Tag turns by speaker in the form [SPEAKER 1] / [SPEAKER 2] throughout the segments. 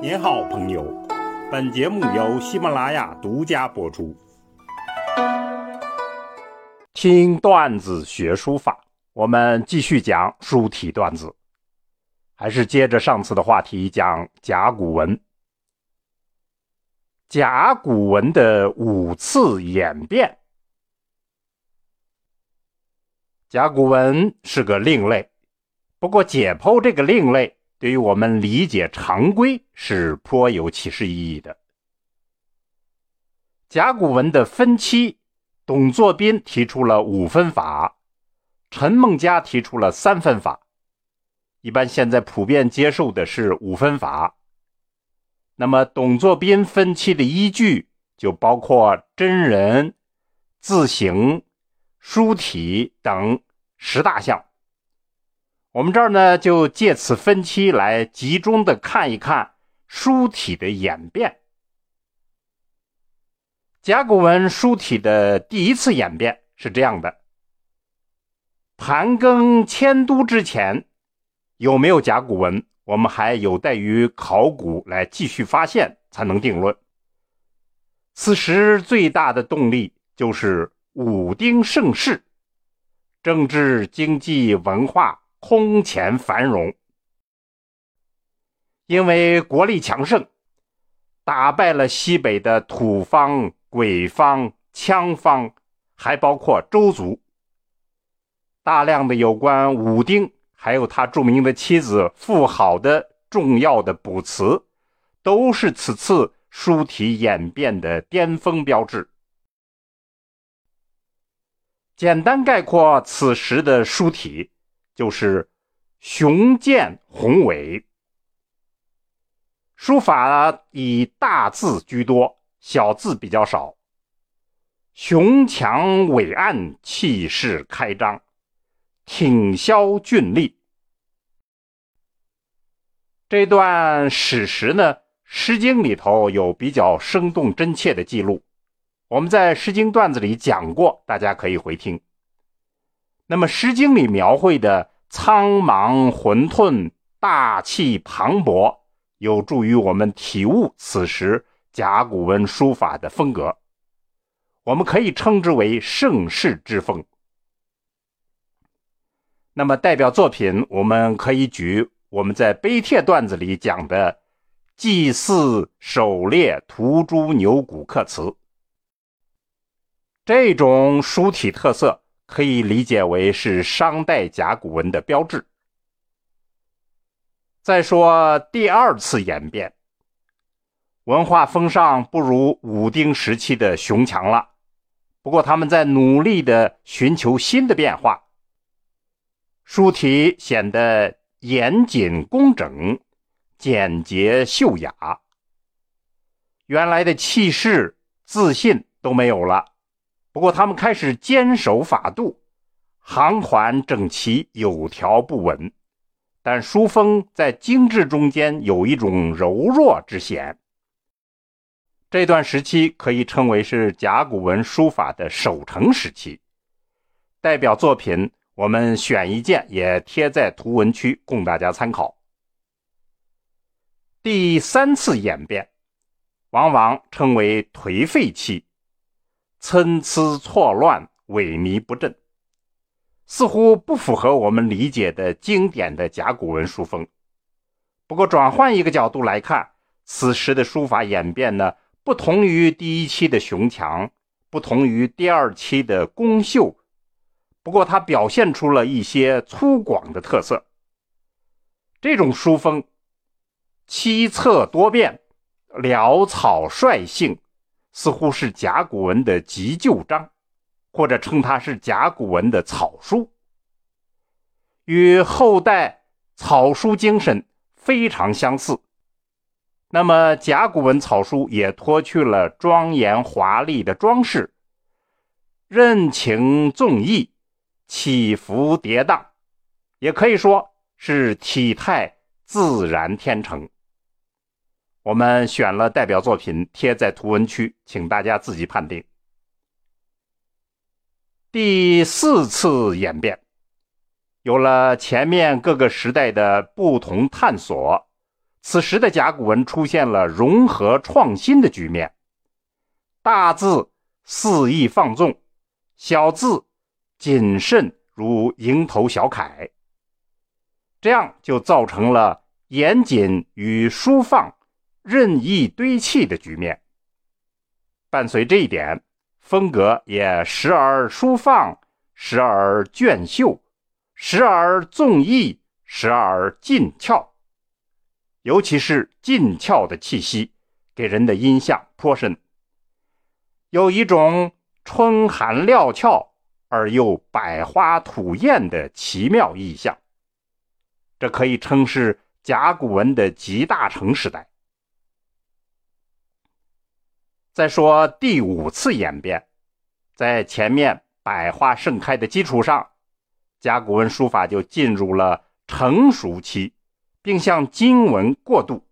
[SPEAKER 1] 您好，朋友。本节目由喜马拉雅独家播出。听段子学书法，我们继续讲书体段子，还是接着上次的话题讲甲骨文。甲骨文的五次演变。甲骨文是个另类，不过解剖这个另类。对于我们理解常规是颇有启示意义的。甲骨文的分期，董作宾提出了五分法，陈梦家提出了三分法，一般现在普遍接受的是五分法。那么，董作宾分期的依据就包括真人、字形、书体等十大项。我们这儿呢，就借此分期来集中的看一看书体的演变。甲骨文书体的第一次演变是这样的：盘庚迁都之前有没有甲骨文，我们还有待于考古来继续发现才能定论。此时最大的动力就是武丁盛世，政治、经济、文化。空前繁荣，因为国力强盛，打败了西北的土方、鬼方、羌方，还包括周族。大量的有关武丁，还有他著名的妻子妇好的重要的卜辞，都是此次书体演变的巅峰标志。简单概括此时的书体。就是雄健宏伟，书法以大字居多，小字比较少。雄强伟岸，气势开张，挺削峻立。这段史实呢，《诗经》里头有比较生动真切的记录，我们在《诗经》段子里讲过，大家可以回听。那么，《诗经》里描绘的苍茫混沌、大气磅礴，有助于我们体悟此时甲骨文书法的风格。我们可以称之为盛世之风。那么，代表作品我们可以举我们在碑帖段子里讲的《祭祀狩猎屠猪牛骨刻辞》，这种书体特色。可以理解为是商代甲骨文的标志。再说第二次演变，文化风尚不如武丁时期的雄强了。不过他们在努力的寻求新的变化，书体显得严谨工整、简洁秀雅，原来的气势、自信都没有了。不过，他们开始坚守法度，行环整齐，有条不紊。但书风在精致中间有一种柔弱之嫌。这段时期可以称为是甲骨文书法的守成时期。代表作品，我们选一件也贴在图文区供大家参考。第三次演变，往往称为颓废期。参差错乱，萎靡不振，似乎不符合我们理解的经典的甲骨文书风。不过，转换一个角度来看，此时的书法演变呢，不同于第一期的雄强，不同于第二期的宫秀。不过，它表现出了一些粗犷的特色。这种书风，七策多变，潦草率性。似乎是甲骨文的急救章，或者称它是甲骨文的草书，与后代草书精神非常相似。那么，甲骨文草书也脱去了庄严华丽的装饰，任情纵逸，起伏跌宕，也可以说是体态自然天成。我们选了代表作品贴在图文区，请大家自己判定。第四次演变，有了前面各个时代的不同探索，此时的甲骨文出现了融合创新的局面，大字肆意放纵，小字谨慎如蝇头小楷，这样就造成了严谨与疏放任意堆砌的局面。伴随这一点，风格也时而疏放，时而隽秀，时而纵逸，时而劲俏。尤其是劲俏的气息，给人的印象颇深，有一种春寒料峭而又百花吐艳的奇妙意象。这可以称是甲骨文的集大成时代。再说第五次演变，在前面百花盛开的基础上，甲骨文书法就进入了成熟期。并向金文过渡，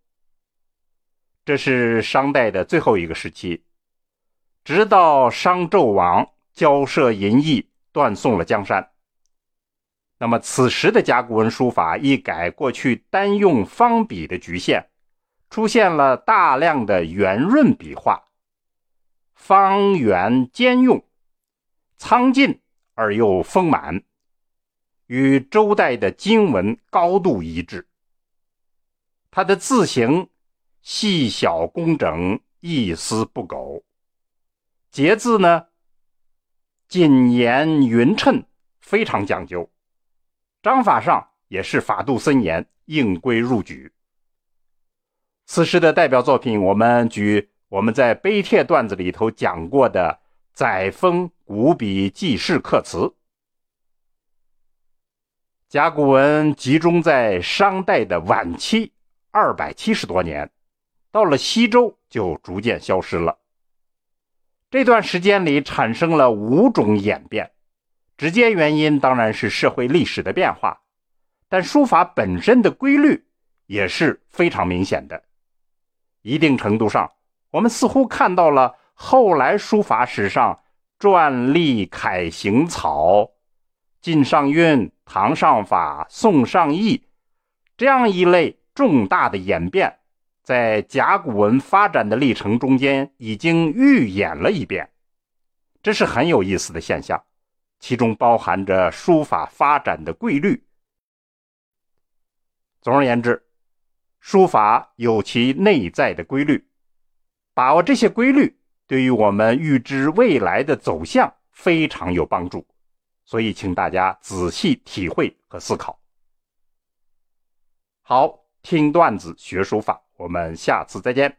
[SPEAKER 1] 这是商代的最后一个时期，直到商纣王交涉淫逸，断送了江山。那么，此时的甲骨文书法一改过去单用方笔的局限，出现了大量的圆润笔画，方圆兼用，苍劲而又丰满，与周代的金文高度一致。它的字形细小工整，一丝不苟；节字呢谨严匀称，非常讲究。章法上也是法度森严，应规入矩。此时的代表作品，我们举我们在碑帖段子里头讲过的载沣古笔记事刻词。甲骨文集中在商代的晚期。二百七十多年，到了西周就逐渐消失了。这段时间里产生了五种演变，直接原因当然是社会历史的变化，但书法本身的规律也是非常明显的。一定程度上，我们似乎看到了后来书法史上篆隶楷行草、晋上韵、唐上法、宋上意这样一类。重大的演变，在甲骨文发展的历程中间已经预演了一遍，这是很有意思的现象，其中包含着书法发展的规律。总而言之，书法有其内在的规律，把握这些规律，对于我们预知未来的走向非常有帮助，所以请大家仔细体会和思考。好。听段子学书法，我们下次再见。